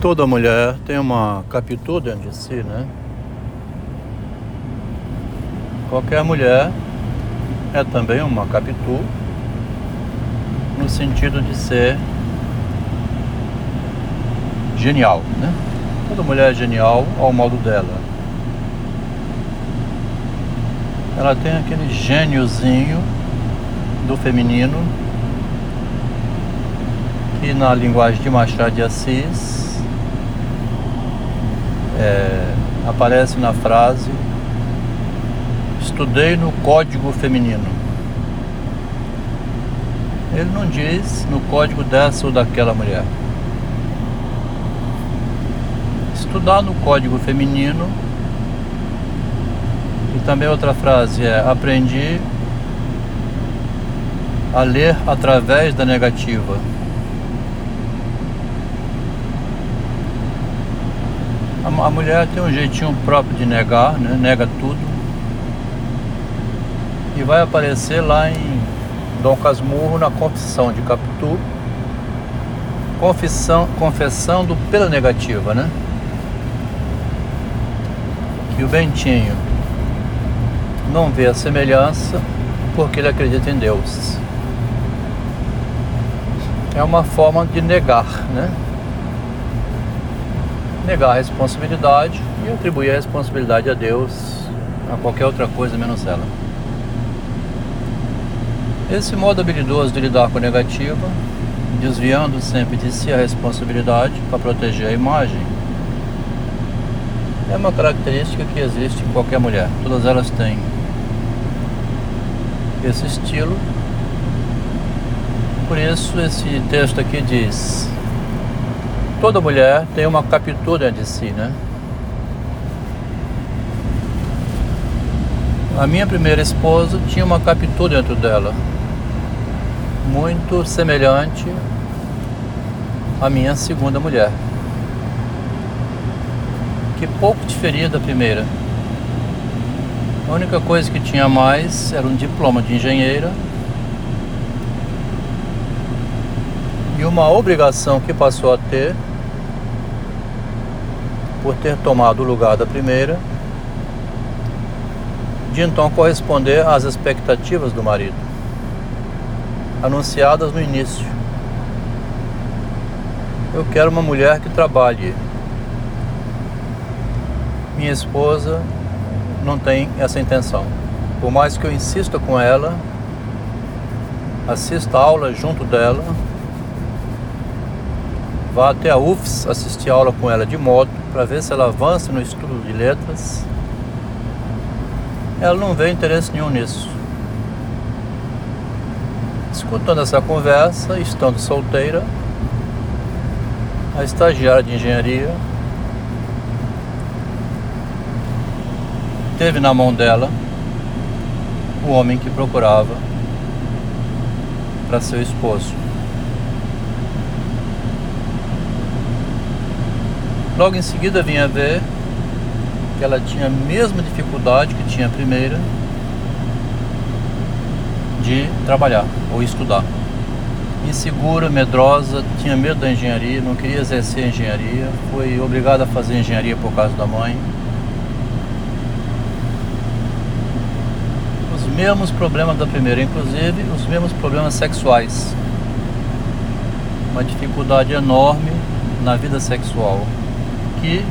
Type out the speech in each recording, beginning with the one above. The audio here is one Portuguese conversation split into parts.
Toda mulher tem uma capitu dentro de si, né? Qualquer mulher é também uma capitu no sentido de ser genial, né? Toda mulher é genial ao modo dela. Ela tem aquele gêniozinho do feminino que na linguagem de Machado de Assis é, aparece na frase estudei no código feminino. Ele não diz no código dessa ou daquela mulher. Estudar no código feminino. E também outra frase é aprendi a ler através da negativa. A, mulher tem um jeitinho próprio de negar, né? nega tudo. E vai aparecer lá em Dom Casmurro na confissão de Capitu. Confissão, confessando pela negativa, né? Que o Bentinho não vê a semelhança porque ele acredita em Deus. É uma forma de negar, né? Negar a responsabilidade e atribuir a responsabilidade a Deus, a qualquer outra coisa menos ela. Esse modo habilidoso de lidar com a negativa, desviando sempre de si a responsabilidade para proteger a imagem, é uma característica que existe em qualquer mulher. Todas elas têm esse estilo. Por isso, esse texto aqui diz: toda mulher tem uma captura de si, né? A minha primeira esposa tinha uma captura dentro dela, muito semelhante à minha segunda mulher, que pouco diferia da primeira. A única coisa que tinha mais era um diploma de engenheira uma obrigação que passou a ter por ter tomado o lugar da primeira, de então corresponder às expectativas do marido, anunciadas no início. Eu quero uma mulher que trabalhe. Minha esposa não tem essa intenção. Por mais que eu insista com ela, assista a aula junto dela, vá até a UFS assistir aula com ela de moto para ver se ela avança no estudo de letras. Ela não vê interesse nenhum nisso. Escutando essa conversa, estando solteira, a estagiária de engenharia teve na mão dela o homem que procurava para seu esposo. Logo em seguida vinha ver que ela tinha a mesma dificuldade que tinha a primeira de trabalhar ou estudar. Insegura, medrosa, tinha medo da engenharia, não queria exercer engenharia, foi obrigada a fazer engenharia por causa da mãe. Os mesmos problemas da primeira, inclusive os mesmos problemas sexuais. Uma dificuldade enorme na vida sexual que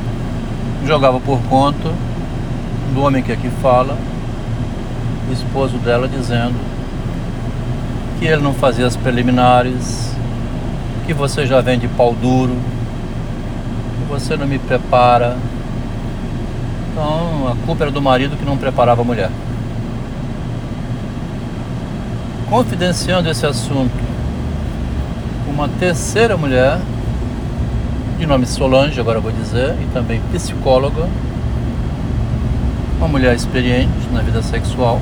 jogava por conta do homem que aqui fala, esposo dela, dizendo que ele não fazia as preliminares, que você já vem de pau duro, que você não me prepara. Então a culpa era do marido que não preparava a mulher. Confidenciando esse assunto, uma terceira mulher de nome Solange, agora vou dizer, e também psicóloga, uma mulher experiente na vida sexual.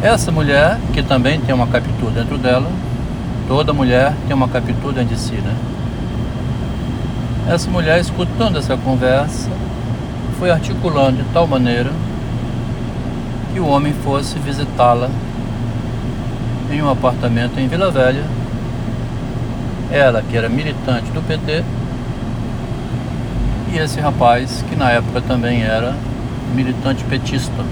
Essa mulher, que também tem uma capitu dentro dela, toda mulher tem uma capitu dentro de si, né? Essa mulher, escutando essa conversa, foi articulando de tal maneira que o homem fosse visitá-la em um apartamento em Vila Velha, Ela que era militante do PT e esse rapaz que na época também era militante petista.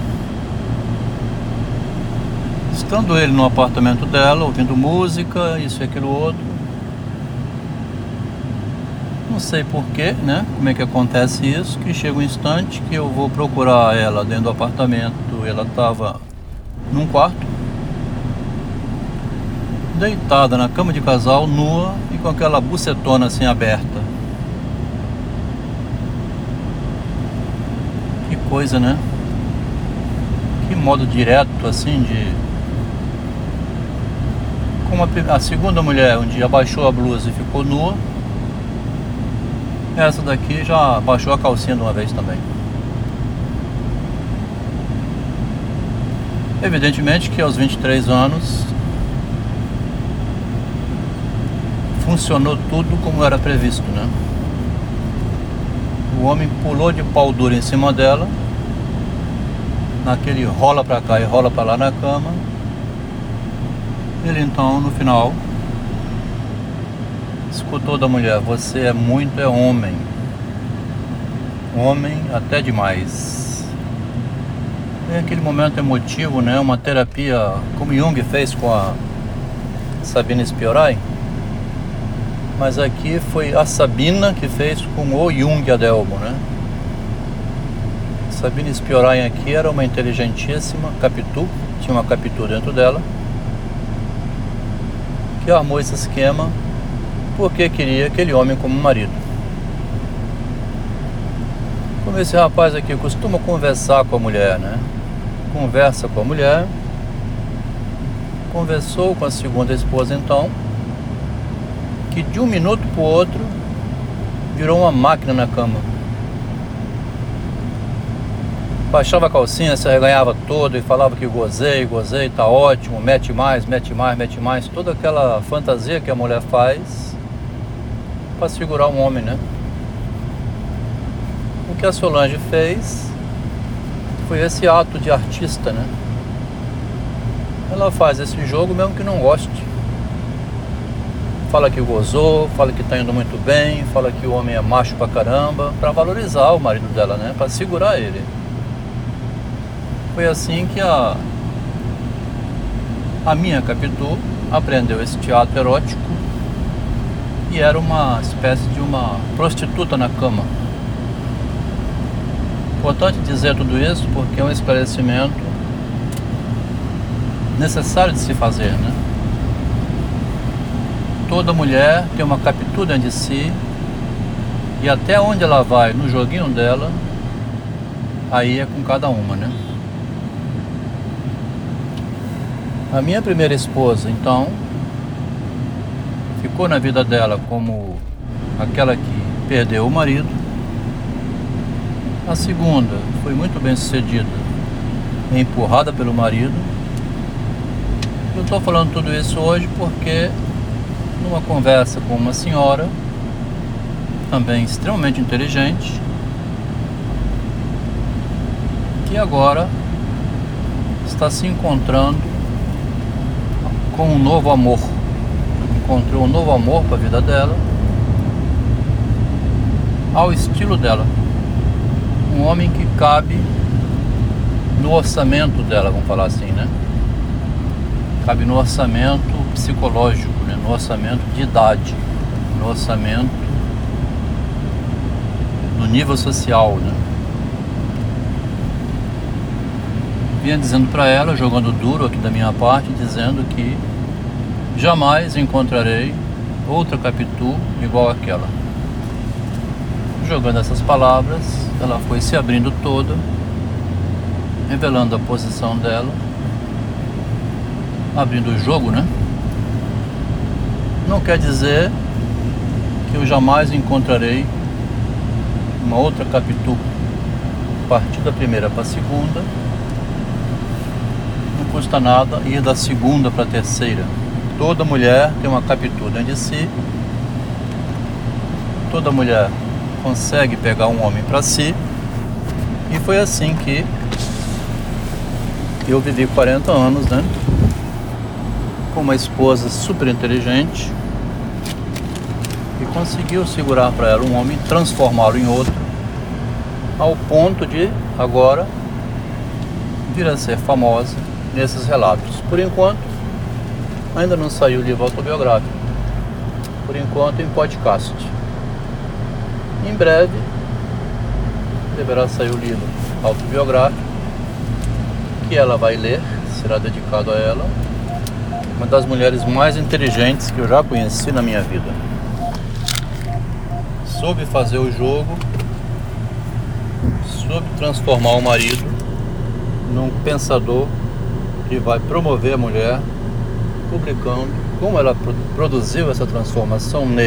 Estando ele no apartamento dela, ouvindo música, isso e aquilo outro. Não sei porquê, né? Como é que acontece isso, que chega um instante que eu vou procurar ela dentro do apartamento, ela estava num quarto, deitada na cama de casal, nua e com aquela bucetona assim aberta. Que coisa, né? Que modo direto assim de como a, a segunda mulher um dia abaixou a blusa e ficou nua, essa daqui já baixou a calcinha de uma vez também. Evidentemente que aos 23 anos funcionou tudo como era previsto, né? O homem pulou de pau duro em cima dela, naquele rola pra cá e rola pra lá na cama, ele então, no final, escutou da mulher: Você é muito é homem. Homem até demais. É aquele momento emotivo, né? Uma terapia como Jung fez com a Sabina Spiorai. Mas aqui foi a Sabina que fez com o Jung Adelmo, né? Sabina Spiorai aqui era uma inteligentíssima Capitu, tinha uma Capitu dentro dela que armou esse esquema porque queria aquele homem como marido. Como esse rapaz aqui costuma conversar com a mulher, né? Conversa com a mulher, conversou com a segunda esposa então, que de um minuto para o outro virou uma máquina na cama. baixava a calcinha, se arreganhava todo e falava que gozei, gozei, tá ótimo, mete mais, mete mais, mete mais. Toda aquela fantasia que a mulher faz para segurar um homem, né? O que a Solange fez foi esse ato de artista, né? Ela faz esse jogo mesmo que não goste. Fala que gozou, fala que tá indo muito bem, fala que o homem é macho pra caramba, para valorizar o marido dela, né? Para segurar ele. Foi assim que a, a minha Capitu aprendeu esse teatro erótico e era uma espécie de uma prostituta na cama. Importante dizer tudo isso porque é um esclarecimento necessário de se fazer, né? Toda mulher tem uma Capitu dentro de si e até onde ela vai no joguinho dela, aí é com cada uma, né? A minha primeira esposa, então, ficou na vida dela como aquela que perdeu o marido. A segunda foi muito bem sucedida, empurrada pelo marido. Eu estou falando tudo isso hoje porque, numa conversa com uma senhora, também extremamente inteligente, que agora está se encontrando com um novo amor. Encontrou um novo amor para a vida dela, ao estilo dela. Um homem que cabe no orçamento dela, vamos falar assim, né? Cabe no orçamento psicológico? No orçamento de idade, no orçamento do nível social, né? vinha dizendo para ela, jogando duro aqui da minha parte, dizendo que jamais encontrarei outra Capitu igual àquela. Jogando essas palavras, ela foi se abrindo toda, revelando a posição dela, abrindo o jogo, né? Não quer dizer que eu jamais encontrarei uma outra Capitu. Partir da primeira para a segunda, custa nada ir da segunda para a terceira. Toda mulher tem uma capitu dentro de si. Toda mulher consegue pegar um homem para si. E foi assim que eu vivi 40 anos, né? Com uma esposa super inteligente, que conseguiu segurar para ela um homem, transformá-lo em outro, ao ponto de agora vir a ser famosa nesses relatos. Por enquanto, ainda não saiu o livro autobiográfico. Por enquanto, em podcast. Em breve, deverá sair o livro autobiográfico que ela vai ler, será dedicado a ela. Uma das mulheres mais inteligentes que eu já conheci na minha vida. Soube fazer o jogo, soube transformar o marido num pensador que vai promover a mulher, publicando como ela produziu essa transformação nele.